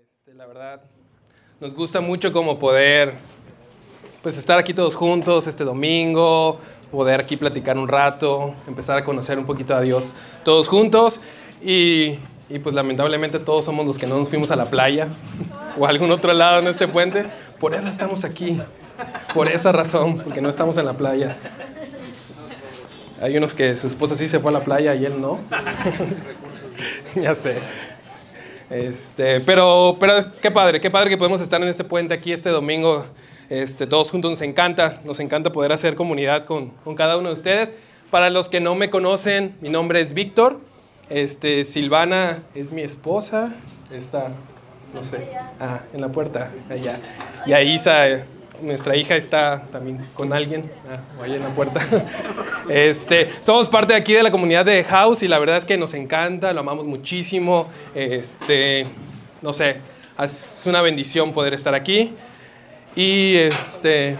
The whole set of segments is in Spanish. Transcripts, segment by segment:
Este, la verdad, nos gusta mucho como poder pues estar aquí todos juntos este domingo, poder aquí platicar un rato, empezar a conocer un poquito a Dios todos juntos y, y pues lamentablemente todos somos los que no nos fuimos a la playa o a algún otro lado en este puente, por eso estamos aquí, por esa razón, porque no estamos en la playa. Hay unos que su esposa sí se fue a la playa y él no. ya sé. Este, pero, pero qué padre, qué padre que podemos estar en este puente aquí este domingo. Este, todos juntos nos encanta, nos encanta poder hacer comunidad con, con cada uno de ustedes. Para los que no me conocen, mi nombre es Víctor. Este, Silvana es mi esposa. Está, no sé, ah, en la puerta, allá. Y ahí Isa, nuestra hija está también con alguien, ah, ahí en la puerta. Este, somos parte aquí de la comunidad de House y la verdad es que nos encanta, lo amamos muchísimo. Este, no sé, es una bendición poder estar aquí. Y este,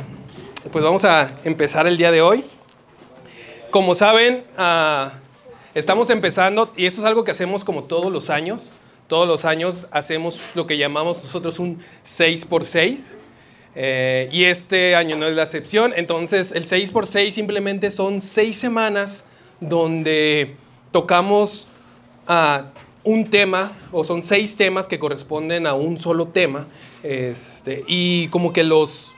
pues vamos a empezar el día de hoy. Como saben, ah, estamos empezando, y eso es algo que hacemos como todos los años. Todos los años hacemos lo que llamamos nosotros un 6x6. Eh, y este año no es la excepción. Entonces, el 6x6 simplemente son seis semanas donde tocamos uh, un tema, o son seis temas que corresponden a un solo tema. Este, y como que los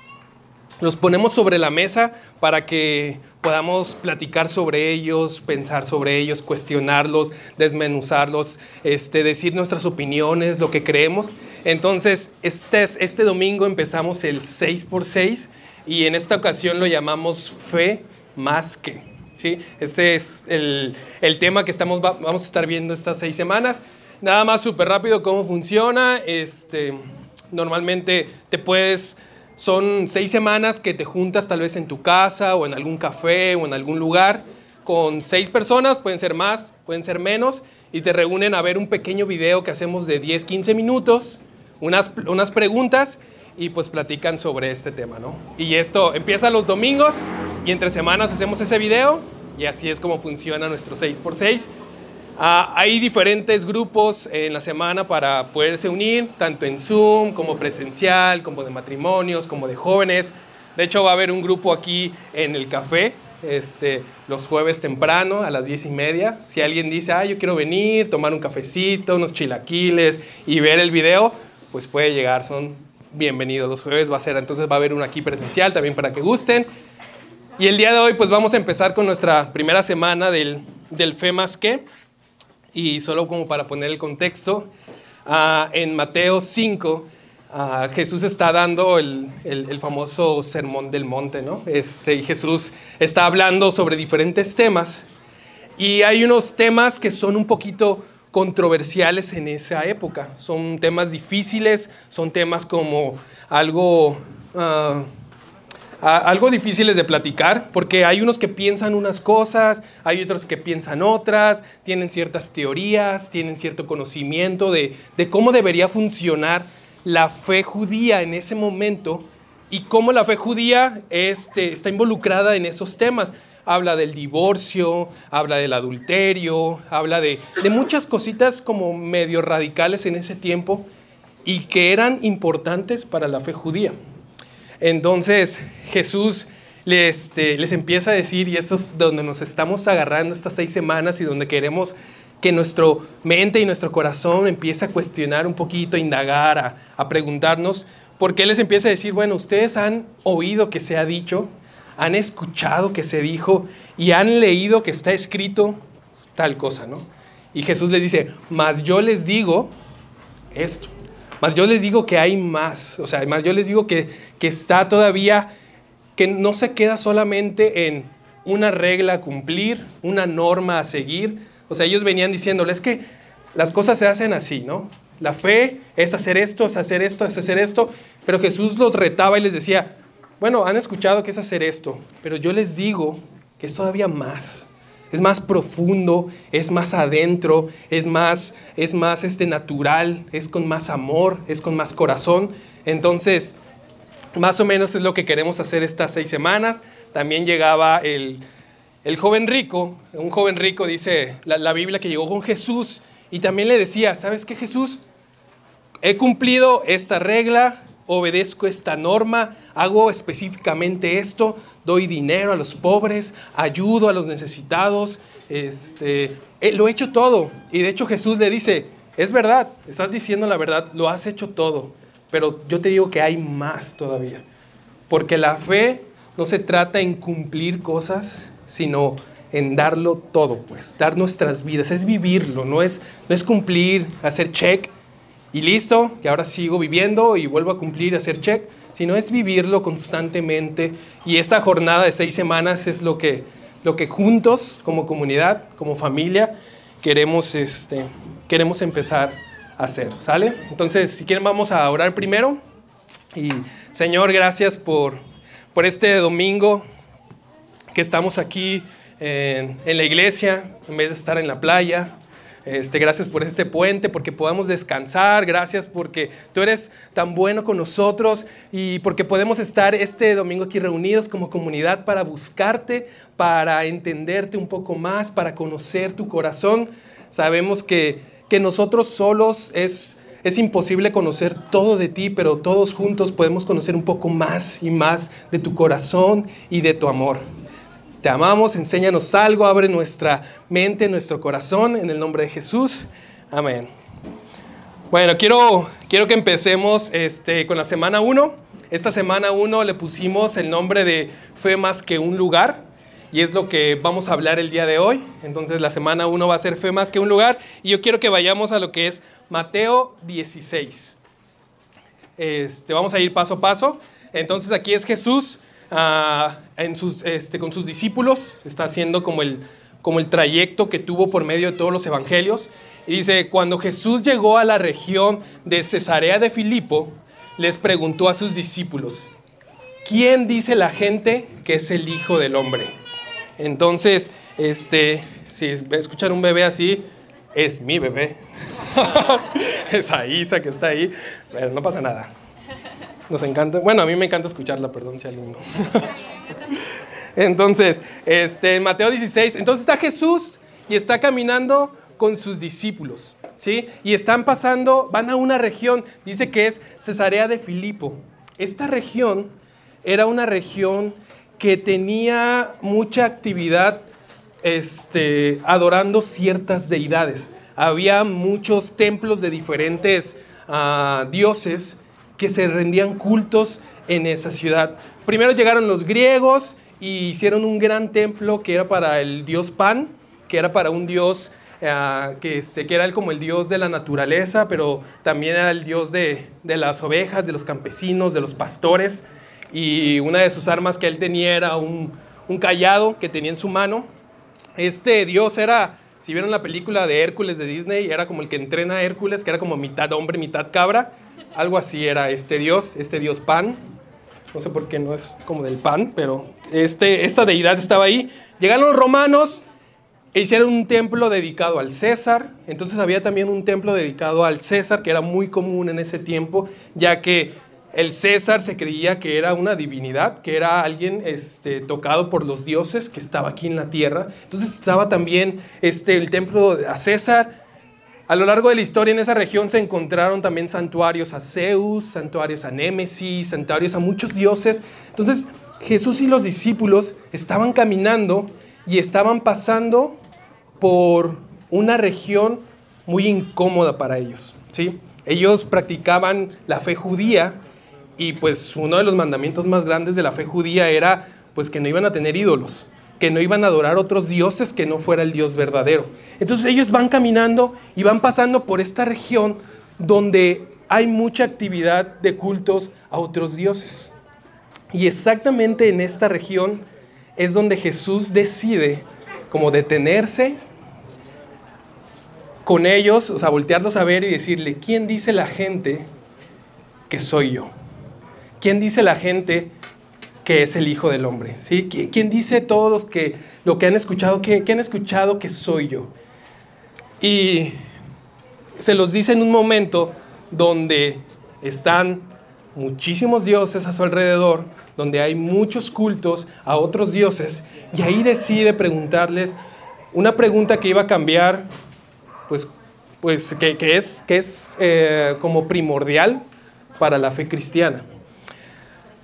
los ponemos sobre la mesa para que podamos platicar sobre ellos, pensar sobre ellos, cuestionarlos, desmenuzarlos, este, decir nuestras opiniones, lo que creemos. Entonces, este, este domingo empezamos el 6x6 y en esta ocasión lo llamamos fe más que. ¿sí? Este es el, el tema que estamos, vamos a estar viendo estas seis semanas. Nada más súper rápido cómo funciona. Este, normalmente te puedes son seis semanas que te juntas tal vez en tu casa o en algún café o en algún lugar con seis personas, pueden ser más, pueden ser menos, y te reúnen a ver un pequeño video que hacemos de 10, 15 minutos, unas, unas preguntas y pues platican sobre este tema, ¿no? Y esto empieza los domingos y entre semanas hacemos ese video y así es como funciona nuestro 6x6. Ah, hay diferentes grupos en la semana para poderse unir, tanto en Zoom como presencial, como de matrimonios, como de jóvenes. De hecho, va a haber un grupo aquí en el café, este, los jueves temprano a las diez y media. Si alguien dice, ah, yo quiero venir, tomar un cafecito, unos chilaquiles y ver el video, pues puede llegar, son bienvenidos. Los jueves va a ser, entonces va a haber uno aquí presencial también para que gusten. Y el día de hoy, pues vamos a empezar con nuestra primera semana del, del Fe más que. Y solo como para poner el contexto, uh, en Mateo 5, uh, Jesús está dando el, el, el, famoso sermón del monte, ¿no? Este, y Jesús está hablando sobre diferentes temas. Y hay unos temas que son un poquito controversiales en esa época. Son temas difíciles, son temas como algo... Uh, algo difíciles de platicar, porque hay unos que piensan unas cosas, hay otros que piensan otras, tienen ciertas teorías, tienen cierto conocimiento de, de cómo debería funcionar la fe judía en ese momento y cómo la fe judía este, está involucrada en esos temas. Habla del divorcio, habla del adulterio, habla de, de muchas cositas como medio radicales en ese tiempo y que eran importantes para la fe judía. Entonces Jesús les, este, les empieza a decir, y esto es donde nos estamos agarrando estas seis semanas y donde queremos que nuestro mente y nuestro corazón empiece a cuestionar un poquito, a indagar, a, preguntarnos, porque Él les empieza a decir, bueno, ustedes han oído que se ha dicho, han escuchado que se dijo y han leído que está escrito tal cosa, ¿no? Y Jesús les dice, mas yo les digo esto. Más yo les digo que hay más, o sea, más yo les digo que, que está todavía, que no se queda solamente en una regla a cumplir, una norma a seguir. O sea, ellos venían diciéndoles que las cosas se hacen así, ¿no? La fe es hacer esto, es hacer esto, es hacer esto, pero Jesús los retaba y les decía, bueno, han escuchado que es hacer esto, pero yo les digo que es todavía más es más profundo, es más adentro, es más, es más este, natural, es con más amor, es con más corazón. Entonces, más o menos es lo que queremos hacer estas seis semanas. También llegaba el, el joven rico, un joven rico dice la, la, Biblia que llegó con Jesús y también le decía, ¿sabes qué Jesús? he cumplido esta regla, obedezco esta norma, hago específicamente esto, doy dinero a los pobres, ayudo a los necesitados, este, eh, lo he hecho todo. Y de hecho Jesús le dice, es verdad, estás diciendo la verdad, lo has hecho todo, pero yo te digo que hay más todavía. Porque la fe no se trata en cumplir cosas, sino en darlo todo, pues, dar nuestras vidas, es vivirlo, no es, no es cumplir, hacer check y listo, que ahora sigo viviendo y vuelvo a cumplir, hacer check, sino es vivirlo constantemente. Y esta jornada de seis semanas es lo que, lo que juntos, como comunidad, como familia, queremos, este, queremos empezar a hacer, ¿sale? Entonces, si quieren, vamos a orar primero. Y Señor, gracias por, por este domingo que estamos aquí en la iglesia, en vez de estar en la playa. Este, gracias por este puente, porque podamos descansar. Gracias porque tú eres tan bueno con nosotros y porque podemos estar este domingo aquí reunidos como comunidad para buscarte, para entenderte un poco más, para conocer tu corazón. Sabemos que, que nosotros solos es, es imposible conocer todo de ti, pero todos juntos podemos conocer un poco más y más de tu corazón y de tu amor. Te amamos, enséñanos algo, abre nuestra mente, nuestro corazón, en el nombre de Jesús. Amén. Bueno, quiero, quiero que empecemos este, con la semana 1. Esta semana 1 le pusimos el nombre de Fe más que un lugar y es lo que vamos a hablar el día de hoy. Entonces la semana 1 va a ser Fe más que un lugar y yo quiero que vayamos a lo que es Mateo 16. Este, vamos a ir paso a paso. Entonces aquí es Jesús uh, en sus, este, con sus discípulos, está haciendo como el, como el trayecto que tuvo por medio de todos los evangelios. Y dice, cuando Jesús llegó a la región de Cesarea de Filipo, les preguntó a sus discípulos, ¿quién dice la gente que es el Hijo del Hombre? Entonces, este, si escuchan un bebé así, es mi bebé. Esa Isa que está ahí, pero no pasa nada. Nos encanta, bueno, a mí me encanta escucharla, perdón si alguien no. Entonces, este, Mateo 16, entonces está Jesús y está caminando con sus discípulos, ¿sí? Y están pasando, van a una región, dice que es Cesarea de Filipo. Esta región era una región que tenía mucha actividad este, adorando ciertas deidades. Había muchos templos de diferentes uh, dioses que se rendían cultos en esa ciudad. Primero llegaron los griegos y hicieron un gran templo que era para el dios Pan, que era para un dios uh, que, este, que, era como el dios de la naturaleza, pero también era el dios de, de, las ovejas, de los campesinos, de los pastores. Y una de sus armas que él tenía era un, un callado que tenía en su mano. Este dios era, si vieron la película de Hércules de Disney, era como el que entrena a Hércules, que era como mitad hombre, mitad cabra. Algo así era este dios, este dios Pan. No sé por qué no es como del pan, pero este, esta deidad estaba ahí. Llegaron los romanos e hicieron un templo dedicado al César. Entonces había también un templo dedicado al César, que era muy común en ese tiempo, ya que el César se creía que era una divinidad, que era alguien este, tocado por los dioses que estaba aquí en la tierra. Entonces estaba también este, el templo a César, a lo largo de la historia en esa región se encontraron también santuarios a Zeus, santuarios a Némesis, santuarios a muchos dioses. Entonces Jesús y los discípulos estaban caminando y estaban pasando por una región muy incómoda para ellos. ¿sí? Ellos practicaban la fe judía y pues uno de los mandamientos más grandes de la fe judía era pues que no iban a tener ídolos que no iban a adorar otros dioses que no fuera el Dios verdadero. Entonces ellos van caminando y van pasando por esta región donde hay mucha actividad de cultos a otros dioses. Y exactamente en esta región es donde Jesús decide como detenerse con ellos, o sea, voltearlos a ver y decirle, ¿quién dice la gente que soy yo? ¿Quién dice la gente que es el Hijo del Hombre. ¿sí? ¿Quién dice todos que lo que han escuchado, que, han escuchado que soy yo? Y se los dice en un momento donde están muchísimos dioses a su alrededor, donde hay muchos cultos a otros dioses, y ahí decide preguntarles una pregunta que iba a cambiar, pues pues, que, es, que es eh, como primordial para la fe cristiana.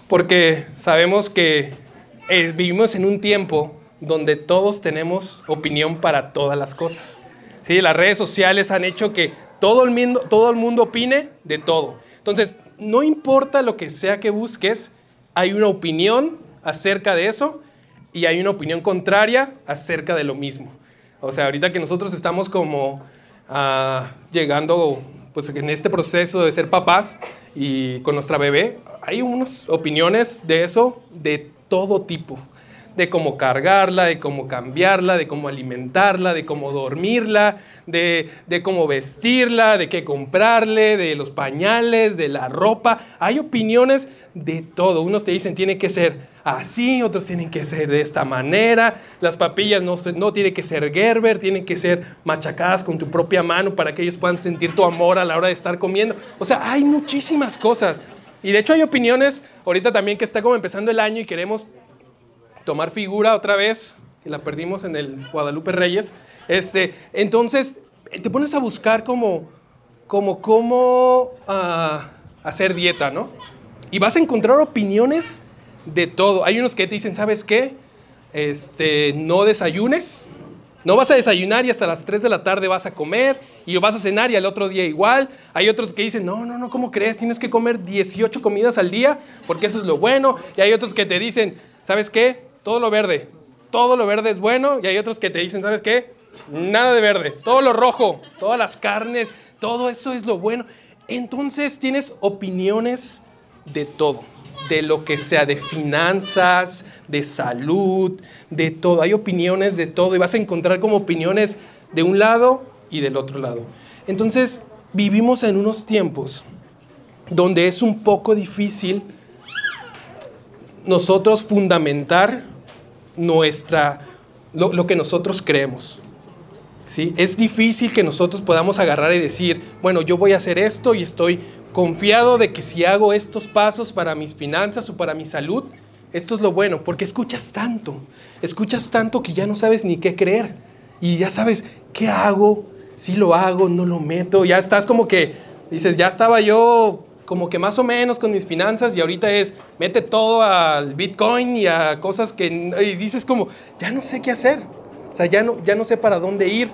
Porque sabemos que eh, vivimos en un tiempo donde todos tenemos opinión para todas las cosas. ¿Sí? Las redes sociales han hecho que todo el, mundo, todo el mundo opine de todo. Entonces, no importa lo que sea que busques, hay una opinión acerca de eso y hay una opinión contraria acerca de lo mismo. O sea, ahorita que nosotros estamos como ah, llegando pues en este proceso de ser papás y con nuestra bebé, hay unas opiniones de eso de todo tipo de cómo cargarla, de cómo cambiarla, de cómo alimentarla, de cómo dormirla, de, cómo vestirla, de qué comprarle, de los pañales, de la ropa. Hay opiniones de todo. Unos te dicen tiene que ser así, otros tienen que ser de esta manera. Las papillas no, no tienen que ser Gerber, tienen que ser machacadas con tu propia mano para que ellos puedan sentir tu amor a la hora de estar comiendo. O sea, hay muchísimas cosas. Y de hecho hay opiniones, ahorita también que está como empezando el año y queremos tomar figura otra vez, que la perdimos en el Guadalupe Reyes. Este, entonces, te pones a buscar como, como cómo ah, hacer dieta, ¿no? Y vas a encontrar opiniones de todo. Hay unos que te dicen, ¿sabes qué? Este, no desayunes. No vas a desayunar y hasta las 3 de la tarde vas a comer y vas a cenar y al otro día igual. Hay otros que dicen, no, no, no, ¿cómo crees? Tienes que comer 18 comidas al día porque eso es lo bueno. Y hay otros que te dicen, ¿sabes qué? Todo lo verde. Todo lo verde es bueno y hay otros que te dicen, ¿sabes qué? Nada de verde, todo lo rojo, todas las carnes, todo eso es lo bueno. Entonces tienes opiniones de todo, de lo que sea, de finanzas, de salud, de todo. Hay opiniones de todo y vas a encontrar como opiniones de un lado y del otro lado. Entonces vivimos en unos tiempos donde es un poco difícil nosotros fundamentar nuestra, lo, que nosotros creemos. ¿sí? Es difícil que nosotros podamos agarrar y decir, bueno, yo voy a hacer esto y estoy confiado de que si hago estos pasos para mis finanzas o para mi salud, esto es lo bueno, porque escuchas tanto, escuchas tanto que ya no sabes ni qué creer y ya sabes qué hago, si lo hago, no lo meto, ya estás como que dices, ya estaba yo como que más o menos con mis finanzas y ahorita es, mete todo al Bitcoin y a cosas que, y dices como, ya no sé qué hacer, o sea, ya no, ya no sé para dónde ir,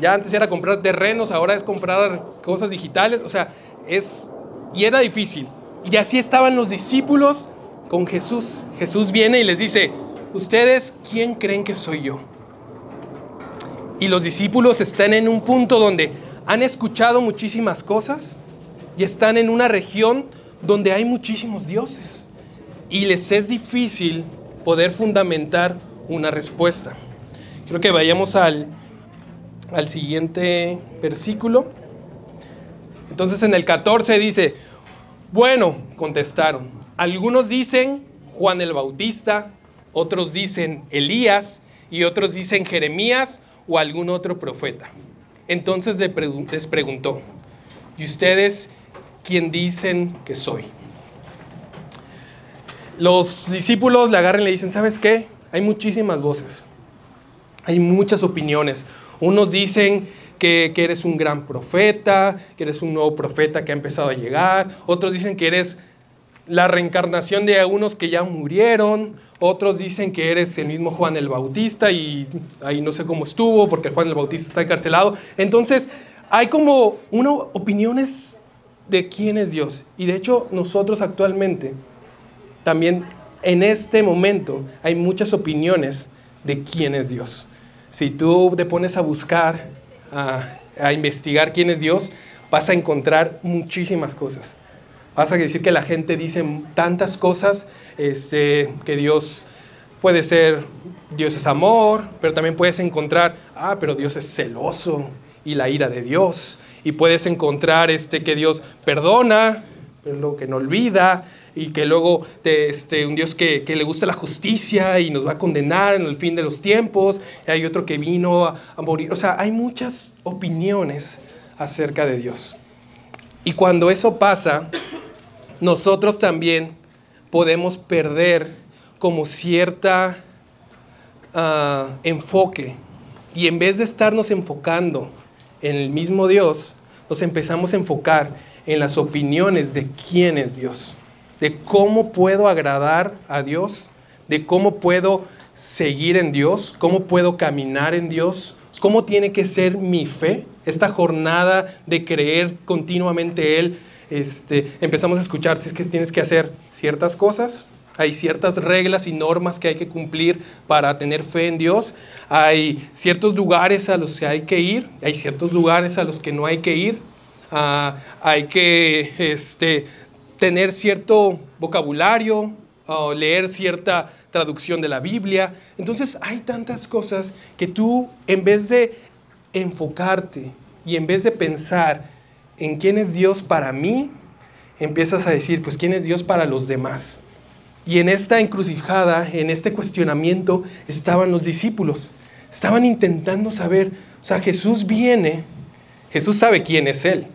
ya antes era comprar terrenos, ahora es comprar cosas digitales, o sea, es, y era difícil. Y así estaban los discípulos con Jesús. Jesús viene y les dice, ¿ustedes quién creen que soy yo? Y los discípulos están en un punto donde han escuchado muchísimas cosas, y están en una región donde hay muchísimos dioses y les es difícil poder fundamentar una respuesta. Creo que vayamos al, al siguiente versículo. Entonces en el 14 dice, bueno, contestaron, algunos dicen Juan el Bautista, otros dicen Elías y otros dicen Jeremías o algún otro profeta. Entonces les preguntó, ¿y ustedes quien dicen que soy. Los discípulos le agarran y le dicen, ¿sabes qué? Hay muchísimas voces, hay muchas opiniones. Unos dicen que, que, eres un gran profeta, que eres un nuevo profeta que ha empezado a llegar. Otros dicen que eres la reencarnación de unos que ya murieron. Otros dicen que eres el mismo Juan el Bautista y ahí no sé cómo estuvo porque Juan el Bautista está encarcelado. Entonces hay como una, opiniones de quién es Dios. Y de hecho nosotros actualmente, también en este momento, hay muchas opiniones de quién es Dios. Si tú te pones a buscar, a, investigar quién es Dios, vas a encontrar muchísimas cosas. Vas a decir que la gente dice tantas cosas, este, que Dios puede ser, Dios es amor, pero también puedes encontrar, ah, pero Dios es celoso y la ira de Dios y puedes encontrar este, que Dios perdona, pero que no olvida, y que luego este, un Dios que, le gusta la justicia y nos va a condenar en el fin de los tiempos, y hay otro que vino a, morir. O sea, hay muchas opiniones acerca de Dios. Y cuando eso pasa, nosotros también podemos perder como cierta uh, enfoque. Y en vez de estarnos enfocando en el mismo Dios, nos empezamos a enfocar en las opiniones de quién es Dios, de cómo puedo agradar a Dios, de cómo puedo seguir en Dios, cómo puedo caminar en Dios, cómo tiene que ser mi fe, esta jornada de creer continuamente Él. Este, empezamos a escuchar si es que tienes que hacer ciertas cosas, hay ciertas reglas y normas que hay que cumplir para tener fe en Dios, hay ciertos lugares a los que hay que ir, hay ciertos lugares a los que no hay que ir, ah, hay que este, tener cierto vocabulario, o leer cierta traducción de la Biblia. Entonces hay tantas cosas que tú en vez de enfocarte y en vez de pensar en quién es Dios para mí, empiezas a decir, pues quién es Dios para los demás. Y en esta encrucijada, en este cuestionamiento, estaban los discípulos. Estaban intentando saber, o sea, Jesús viene, Jesús sabe quién es Él.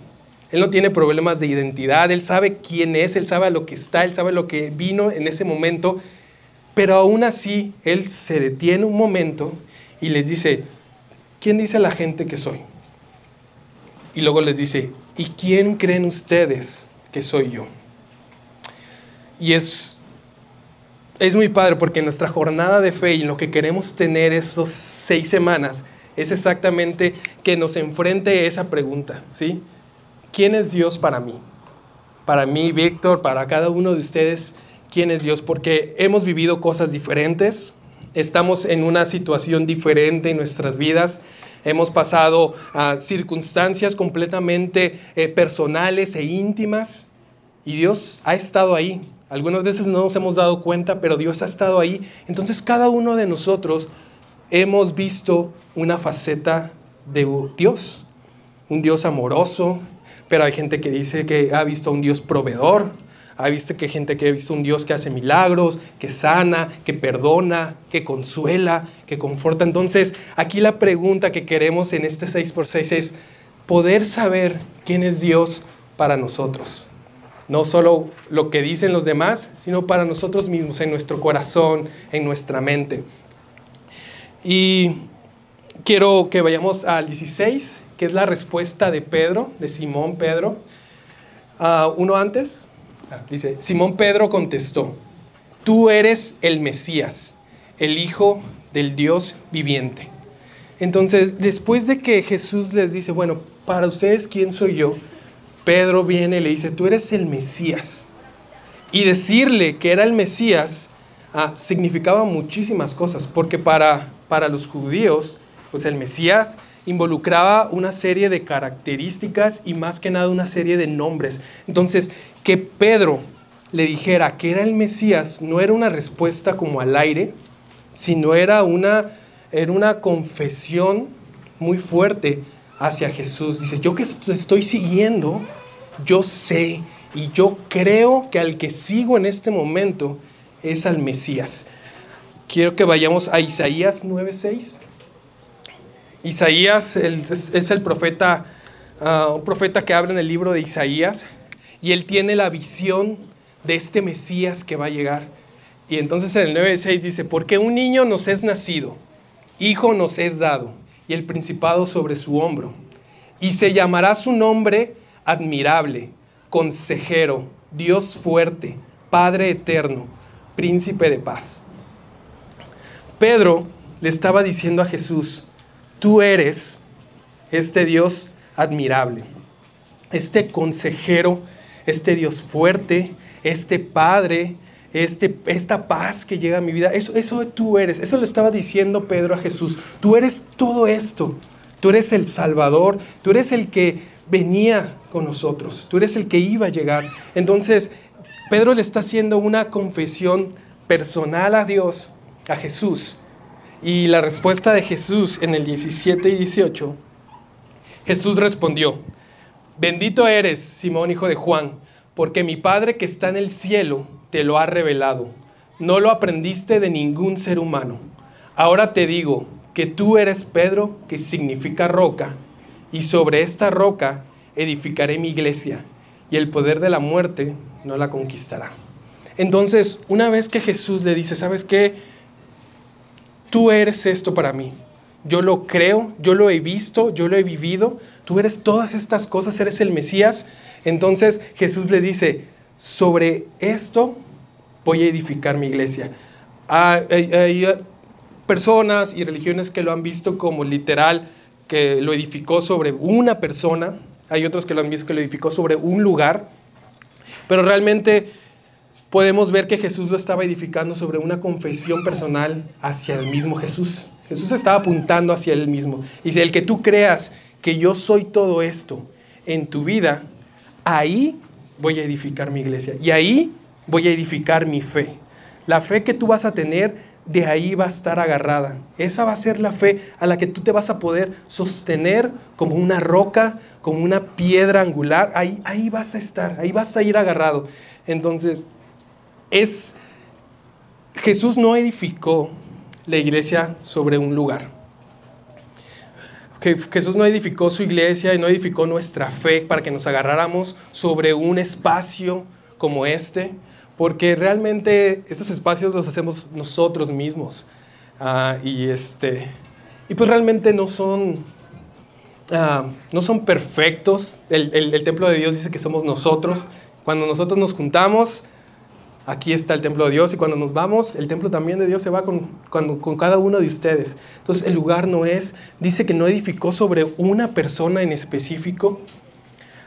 Él no tiene problemas de identidad, Él sabe quién es, Él sabe a lo que está, Él sabe lo que vino en ese momento. Pero aún así, Él se detiene un momento y les dice, ¿quién dice la gente que soy? Y luego les dice, ¿y quién creen ustedes que soy yo? Y es, es muy padre porque nuestra jornada de fe y lo que queremos tener esas seis semanas es exactamente que nos enfrente esa pregunta, ¿sí? ¿Quién es Dios para mí? Para mí, Víctor, para cada uno de ustedes, quién es Dios, porque hemos vivido cosas diferentes, estamos en una situación diferente en nuestras vidas, hemos pasado a circunstancias completamente eh, personales e íntimas y Dios ha estado ahí. Algunas veces no nos hemos dado cuenta, pero Dios ha estado ahí. Entonces cada uno de nosotros hemos visto una faceta de Dios, un Dios amoroso, pero hay gente que dice que ha visto un Dios proveedor, ha visto que gente que ha visto un Dios que hace milagros, que sana, que perdona, que consuela, que conforta. Entonces, aquí la pregunta que queremos en este 6x6 es poder saber quién es Dios para nosotros. No solo lo que dicen los demás, sino para nosotros mismos, en nuestro corazón, en nuestra mente. Y quiero que vayamos al 16, que es la respuesta de Pedro, de Simón Pedro. Uh, uno antes, Dice, Simón Pedro contestó, tú eres el Mesías, el Hijo del Dios viviente. Entonces, después de que Jesús les dice, bueno, para ustedes, ¿quién soy yo? Pedro viene y le dice, tú eres el Mesías. Y decirle que era el Mesías ah, significaba muchísimas cosas, porque para, para los judíos, pues el Mesías involucraba una serie de características y más que nada una serie de nombres. Entonces, que Pedro le dijera que era el Mesías no era una respuesta como al aire, sino era una, era una confesión muy fuerte hacia Jesús. Dice, yo que estoy siguiendo, yo sé y yo creo que al que sigo en este momento es al Mesías. Quiero que vayamos a Isaías 9:6. Isaías es, el profeta, ah, un profeta que habla en el libro de Isaías y él tiene la visión de este Mesías que va a llegar. Y entonces en el 9.6 dice, porque un niño nos es nacido, hijo nos es dado, el principado sobre su hombro. Y se llamará su nombre admirable, consejero, Dios fuerte, Padre eterno, príncipe de paz. Pedro le estaba diciendo a Jesús, tú eres este Dios admirable, este consejero este Dios fuerte, este Padre, este, esta paz que llega a mi vida. Eso, eso tú eres. Eso le estaba diciendo Pedro a Jesús. Tú eres todo esto. Tú eres el Salvador. Tú eres el que venía con nosotros. Tú eres el que iba a llegar. Entonces, Pedro le está haciendo una confesión personal a Dios, a Jesús. Y la respuesta de Jesús en el 17 y 18, Jesús respondió, Bendito eres, Simón, hijo de Juan, porque mi Padre que está en el cielo te lo ha revelado. No lo aprendiste de ningún ser humano. Ahora te digo que tú eres Pedro, que significa roca, y sobre esta roca edificaré mi iglesia, y el poder de la muerte no la conquistará. Entonces, una vez que Jesús le dice, ¿sabes qué? Tú eres esto para mí. Yo lo creo, yo lo he visto, yo lo he vivido, tú eres todas estas cosas, eres el Mesías. Entonces Jesús le dice, sobre esto voy a edificar mi iglesia. Hay, personas y religiones que lo han visto como literal, que lo edificó sobre una persona, hay otros que lo han visto que lo edificó sobre un lugar, pero realmente podemos ver que Jesús lo estaba edificando sobre una confesión personal hacia el mismo Jesús. Jesús estaba apuntando hacia él mismo. Y si el que tú creas que yo soy todo esto en tu vida, ahí voy a edificar mi iglesia. Y ahí voy a edificar mi fe. La fe que tú vas a tener, de ahí va a estar agarrada. Esa va a ser la fe a la que tú te vas a poder sostener como una roca, como una piedra angular. Ahí, ahí vas a estar, ahí vas a ir agarrado. Entonces, es Jesús no edificó la iglesia sobre un lugar. Jesús no edificó su iglesia y no edificó nuestra fe para que nos agarráramos sobre un espacio como este, porque realmente esos espacios los hacemos nosotros mismos. Ah, y, este, y pues realmente no son, ah, no son perfectos. El, el templo de Dios dice que somos nosotros. Cuando nosotros nos juntamos, aquí está el templo de Dios y cuando nos vamos, el templo también de Dios se va con, con, cada uno de ustedes. Entonces el lugar no es, dice que no edificó sobre una persona en específico.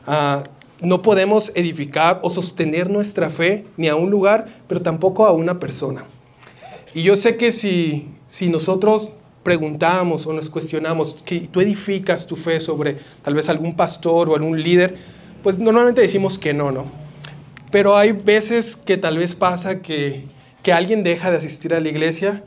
Ah, no podemos edificar o sostener nuestra fe ni a un lugar, pero tampoco a una persona. Y yo sé que si, si nosotros preguntamos o nos cuestionamos que tú edificas tu fe sobre tal vez algún pastor o algún líder, pues normalmente decimos que no, ¿no? Pero hay veces que tal vez pasa que, que alguien deja de asistir a la iglesia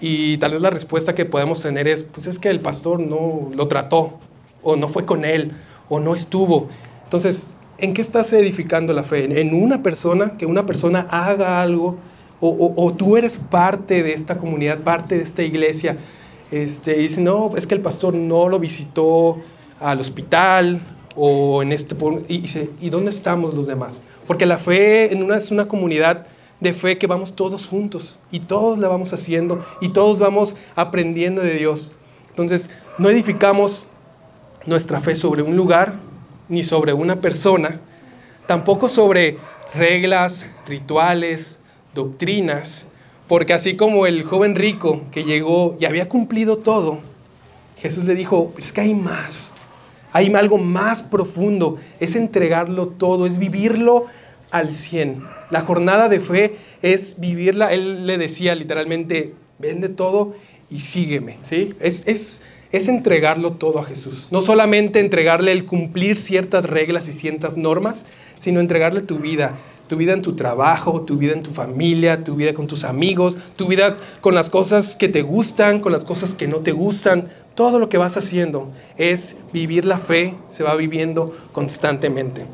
y tal vez la respuesta que podemos tener es, pues es que el pastor no lo trató, o no fue con él, o no estuvo. Entonces, ¿en qué estás edificando la fe? ¿En una persona? Que una persona haga algo, o, tú eres parte de esta comunidad, parte de esta iglesia. Este, y dice, no, es que el pastor no lo visitó al hospital, o en este... Y, dice, ¿y dónde estamos los demás? Porque la fe es una comunidad de fe que vamos todos juntos y todos la vamos haciendo y todos vamos aprendiendo de Dios. Entonces, no edificamos nuestra fe sobre un lugar ni sobre una persona, tampoco sobre reglas, rituales, doctrinas, porque así como el joven rico que llegó y había cumplido todo, Jesús le dijo, es que hay más. Hay algo más profundo, es entregarlo todo, es vivirlo al 100. La jornada de fe es vivirla, él le decía literalmente, vende todo y sígueme, ¿sí? Es, es, es entregarlo todo a Jesús. No solamente entregarle el cumplir ciertas reglas y ciertas normas, sino entregarle tu vida, tu vida en tu trabajo, tu vida en tu familia, tu vida con tus amigos, tu vida con las cosas que te gustan, con las cosas que no te gustan. Todo lo que vas haciendo es vivir la fe, se va viviendo constantemente.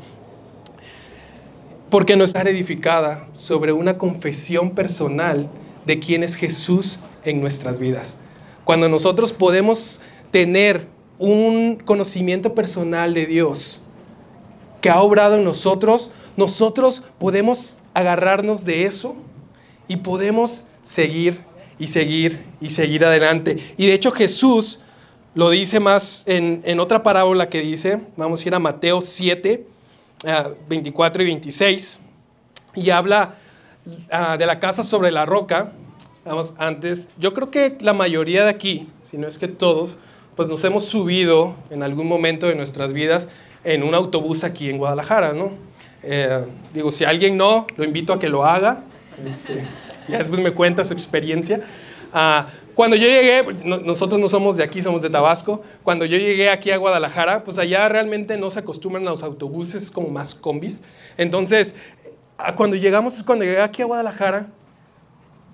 Porque no estar edificada sobre una confesión personal de quién es Jesús en nuestras vidas. Cuando nosotros podemos tener un conocimiento personal de Dios que ha obrado en nosotros, nosotros podemos agarrarnos de eso y podemos seguir y seguir y seguir adelante. Y de hecho Jesús lo dice más en, otra parábola que dice, vamos a ir a Mateo 7, 24 ah, y 26, y habla ah, de la casa sobre la roca. Vamos, antes, yo creo que la mayoría de aquí, si no es que todos, pues nos hemos subido en algún momento de nuestras vidas en un autobús aquí en Guadalajara, ¿no? Eh, digo, si alguien no, lo invito a que lo haga. Este, ya después me cuenta su experiencia. Ah, cuando yo llegué, nosotros no somos de aquí, somos de Tabasco. Cuando yo llegué aquí a Guadalajara, pues allá realmente no se acostumbran a los autobuses como más combis. Entonces, cuando llegamos, cuando llegué aquí a Guadalajara,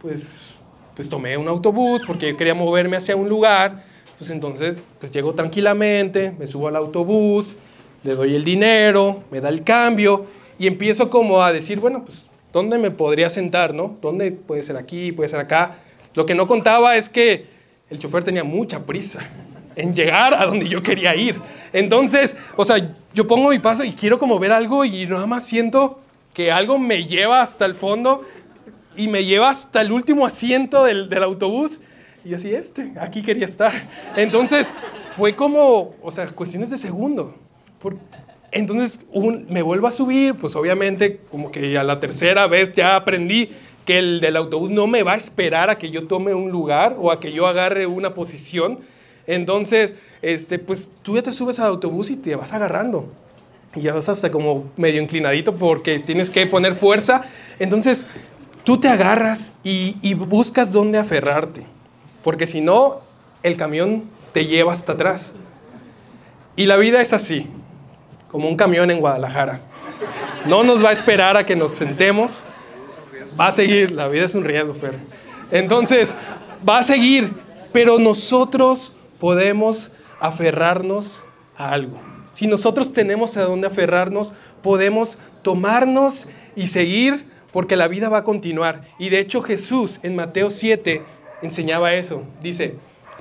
pues, pues tomé un autobús porque yo quería moverme hacia un lugar. Pues entonces, pues llego tranquilamente, me subo al autobús, le doy el dinero, me da el cambio y empiezo como a decir, bueno, pues, ¿dónde me podría sentar, no? ¿Dónde puede ser aquí, puede ser acá? Lo que no contaba es que el chofer tenía mucha prisa en llegar a donde yo quería ir. Entonces, o sea, yo pongo mi paso y quiero como ver algo y nada más siento que algo me lleva hasta el fondo y me lleva hasta el último asiento del, del autobús. Y así, este, aquí quería estar. Entonces, fue como, o sea, cuestiones de segundos. Entonces me vuelvo a subir, pues obviamente como que a la tercera vez ya aprendí que el del autobús no me va a esperar a que yo tome un lugar o a que yo agarre una posición. Entonces, este, pues tú ya te subes al autobús y te vas agarrando. Y ya vas hasta como medio inclinadito porque tienes que poner fuerza. Entonces, tú te agarras y, y buscas dónde aferrarte. Porque si no, el camión te lleva hasta atrás. Y la vida es así, como un camión en Guadalajara. No nos va a esperar a que nos sentemos. Va a seguir, la vida es un riesgo, Fer. Entonces, va a seguir, pero nosotros podemos aferrarnos a algo. Si nosotros tenemos a dónde aferrarnos, podemos tomarnos y seguir porque la vida va a continuar. Y de hecho Jesús en Mateo 7 enseñaba eso. Dice,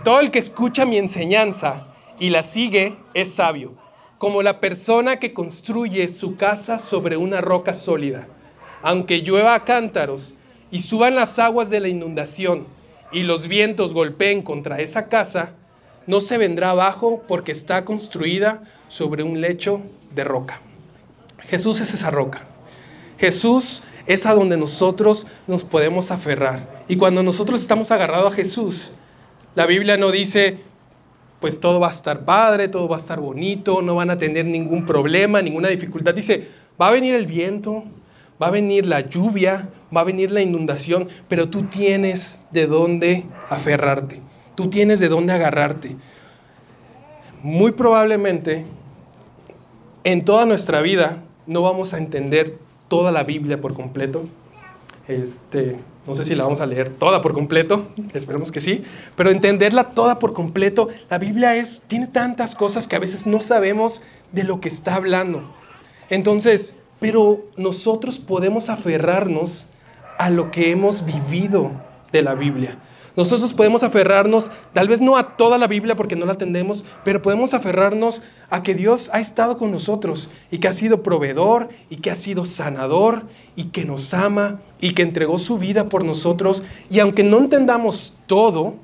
todo el que escucha mi enseñanza y la sigue es sabio, como la persona que construye su casa sobre una roca sólida. Aunque llueva a cántaros y suban las aguas de la inundación y los vientos golpeen contra esa casa, no se vendrá abajo porque está construida sobre un lecho de roca. Jesús es esa roca. Jesús es a donde nosotros nos podemos aferrar. Y cuando nosotros estamos agarrados a Jesús, la Biblia no dice, pues todo va a estar padre, todo va a estar bonito, no van a tener ningún problema, ninguna dificultad. Dice, va a venir el viento, va a venir la lluvia, va a venir la inundación, pero tú tienes de dónde aferrarte. Tú tienes de dónde agarrarte. Muy probablemente en toda nuestra vida no vamos a entender toda la Biblia por completo. Este, no sé si la vamos a leer toda por completo, esperemos que sí, pero entenderla toda por completo, la Biblia es tiene tantas cosas que a veces no sabemos de lo que está hablando. Entonces, pero nosotros podemos aferrarnos a lo que hemos vivido de la Biblia. Nosotros podemos aferrarnos, tal vez no a toda la Biblia porque no la atendemos, pero podemos aferrarnos a que Dios ha estado con nosotros y que ha sido proveedor y que ha sido sanador y que nos ama y que entregó su vida por nosotros. Y aunque no entendamos todo,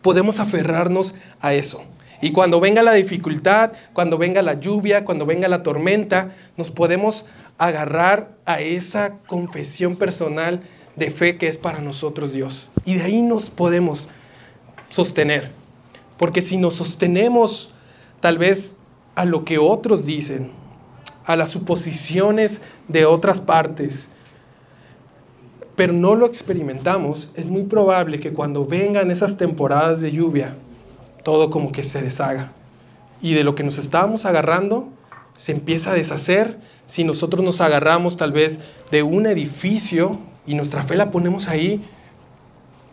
podemos aferrarnos a eso. Y cuando venga la dificultad, cuando venga la lluvia, cuando venga la tormenta, nos podemos agarrar a esa confesión personal de fe que es para nosotros Dios. Y de ahí nos podemos sostener. Porque si nos sostenemos tal vez a lo que otros dicen, a las suposiciones de otras partes, pero no lo experimentamos, es muy probable que cuando vengan esas temporadas de lluvia, todo como que se deshaga. Y de lo que nos estábamos agarrando, se empieza a deshacer si nosotros nos agarramos tal vez de un edificio y nuestra fe la ponemos ahí,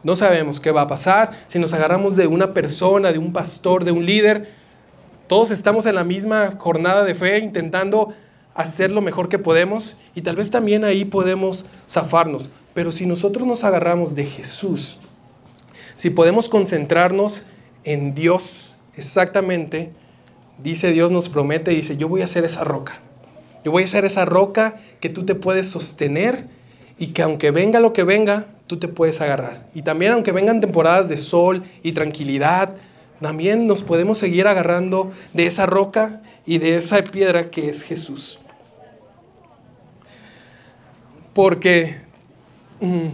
no sabemos qué va a pasar. Si nos agarramos de una persona, de un pastor, de un líder, todos estamos en la misma jornada de fe intentando hacer lo mejor que podemos y tal vez también ahí podemos zafarnos. Pero si nosotros nos agarramos de Jesús, si podemos concentrarnos en Dios exactamente, dice Dios nos promete, dice, yo voy a ser esa roca. Yo voy a ser esa roca que tú te puedes sostener y que aunque venga lo que venga, tú te puedes agarrar. Y también aunque vengan temporadas de sol y tranquilidad, también nos podemos seguir agarrando de esa roca y de esa piedra que es Jesús. Porque mm,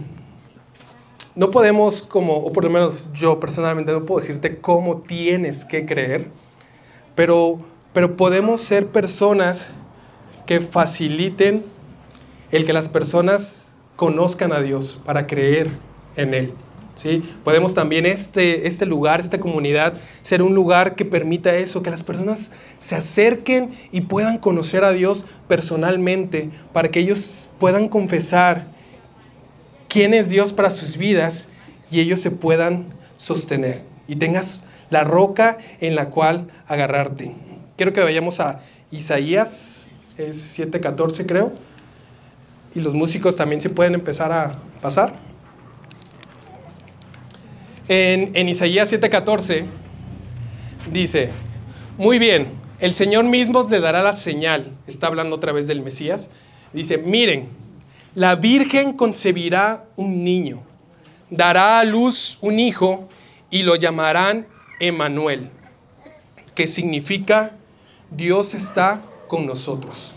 no podemos como, o por lo menos yo personalmente no puedo decirte cómo tienes que creer, pero, pero podemos ser personas que faciliten el que las personas conozcan a Dios, para creer en Él. ¿sí? Podemos también este, este lugar, esta comunidad, ser un lugar que permita eso, que las personas se acerquen y puedan conocer a Dios personalmente, para que ellos puedan confesar quién es Dios para sus vidas y ellos se puedan sostener y tengas la roca en la cual agarrarte. Quiero que vayamos a Isaías, es 7.14 creo y los músicos también se pueden empezar a pasar. En, en Isaías 7:14 dice, muy bien, el Señor mismo le dará la señal, está hablando otra vez del Mesías, dice, miren, la Virgen concebirá un niño, dará a luz un hijo y lo llamarán Emanuel, que significa Dios está con nosotros.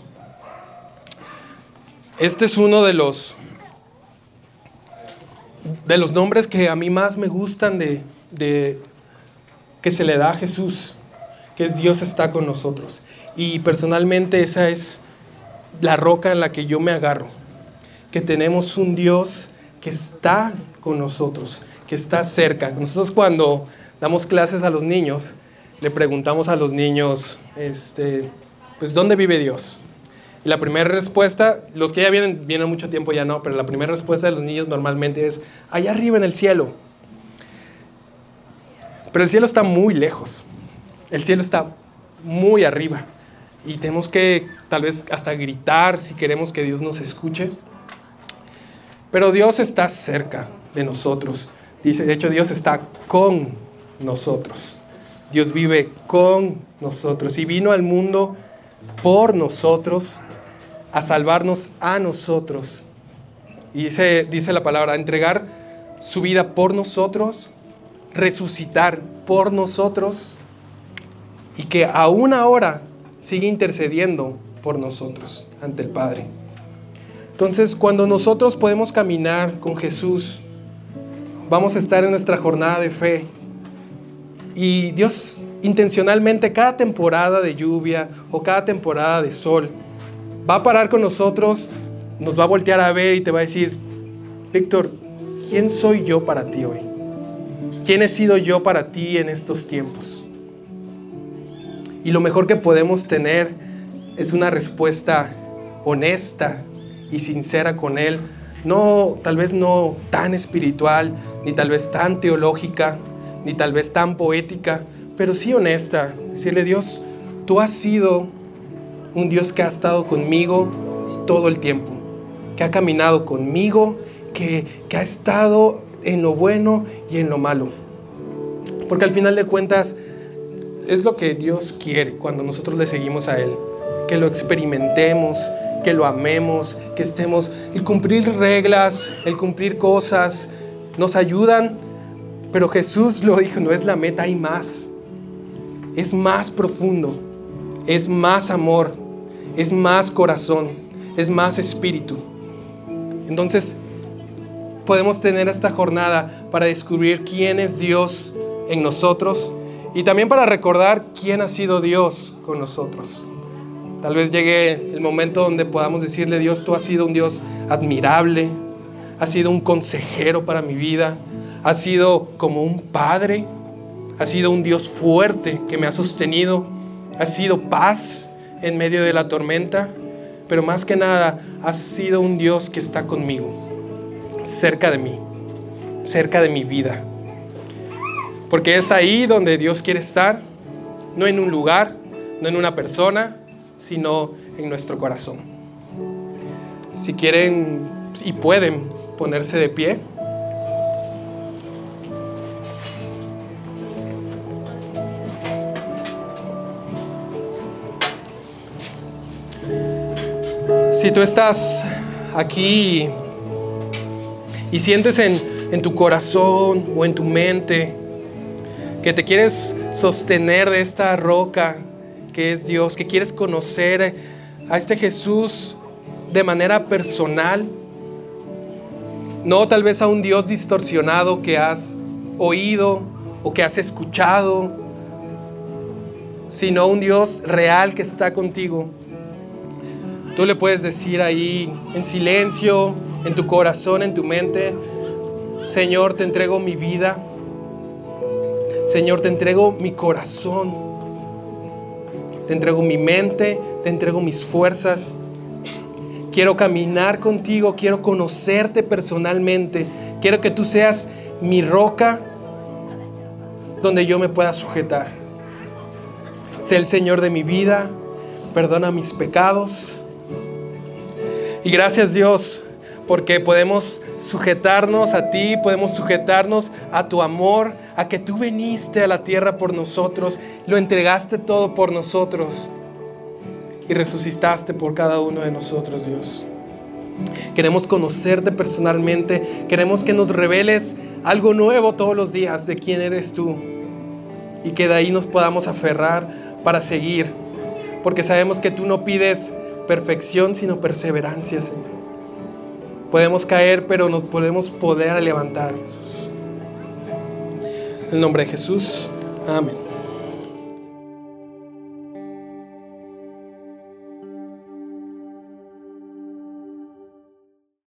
Este es uno de los de los nombres que a mí más me gustan de, de que se le da a Jesús, que es Dios está con nosotros. Y personalmente esa es la roca en la que yo me agarro, que tenemos un Dios que está con nosotros, que está cerca. Nosotros cuando damos clases a los niños, le preguntamos a los niños, este, pues, ¿dónde vive Dios? La primera respuesta, los que ya vienen, vienen mucho tiempo ya no, pero la primera respuesta de los niños normalmente es, allá arriba en el cielo. Pero el cielo está muy lejos. El cielo está muy arriba. Y tenemos que tal vez hasta gritar si queremos que Dios nos escuche. Pero Dios está cerca de nosotros. Dice, de hecho, Dios está con nosotros. Dios vive con nosotros y vino al mundo por nosotros, a salvarnos a nosotros. Y dice, dice la palabra, entregar su vida por nosotros, resucitar por nosotros y que aún ahora sigue intercediendo por nosotros ante el Padre. Entonces, cuando nosotros podemos caminar con Jesús, vamos a estar en nuestra jornada de fe y Dios intencionalmente cada temporada de lluvia o cada temporada de sol va a parar con nosotros, nos va a voltear a ver y te va a decir, Víctor, ¿quién soy yo para ti hoy? ¿Quién he sido yo para ti en estos tiempos? Y lo mejor que podemos tener es una respuesta honesta y sincera con Él. No, tal vez no tan espiritual, ni tal vez tan teológica, ni tal vez tan poética, pero sí honesta. Decirle, Dios, tú has sido un Dios que ha estado conmigo todo el tiempo, que ha caminado conmigo, que, que ha estado en lo bueno y en lo malo. Porque al final de cuentas es lo que Dios quiere cuando nosotros le seguimos a Él, que lo experimentemos, que lo amemos, que estemos, el cumplir reglas, el cumplir cosas, nos ayudan pero Jesús lo dijo, no es la meta, hay más. Es más profundo, es más amor, es más corazón, es más espíritu. Entonces, podemos tener esta jornada para descubrir quién es Dios en nosotros y también para recordar quién ha sido Dios con nosotros. Tal vez llegue el momento donde podamos decirle, Dios, tú has sido un Dios admirable, has sido un consejero para mi vida, ha sido como un padre, ha sido un Dios fuerte que me ha sostenido, ha sido paz en medio de la tormenta, pero más que nada ha sido un Dios que está conmigo, cerca de mí, cerca de mi vida. Porque es ahí donde Dios quiere estar, no en un lugar, no en una persona, sino en nuestro corazón. Si quieren y pueden ponerse de pie. Si tú estás aquí y sientes en, tu corazón o en tu mente que te quieres sostener de esta roca que es Dios, que quieres conocer a este Jesús de manera personal, no tal vez a un Dios distorsionado que has oído o que has escuchado, sino un Dios real que está contigo Tú le puedes decir ahí en silencio, en tu corazón, en tu mente, Señor, te entrego mi vida. Señor, te entrego mi corazón. Te entrego mi mente, te entrego mis fuerzas. Quiero caminar contigo, quiero conocerte personalmente. Quiero que tú seas mi roca donde yo me pueda sujetar. Sé el Señor de mi vida, perdona mis pecados y gracias Dios porque podemos sujetarnos a ti, podemos sujetarnos a tu amor, a que tú viniste a la tierra por nosotros, lo entregaste todo por nosotros y resucitaste por cada uno de nosotros, Dios. Queremos conocerte personalmente, queremos que nos reveles algo nuevo todos los días de quién eres tú. y que de ahí nos podamos aferrar para seguir, porque sabemos que tú no pides perfección, sino perseverancia, Señor. Podemos caer, pero nos podemos poder levantar. En el nombre de Jesús, amén.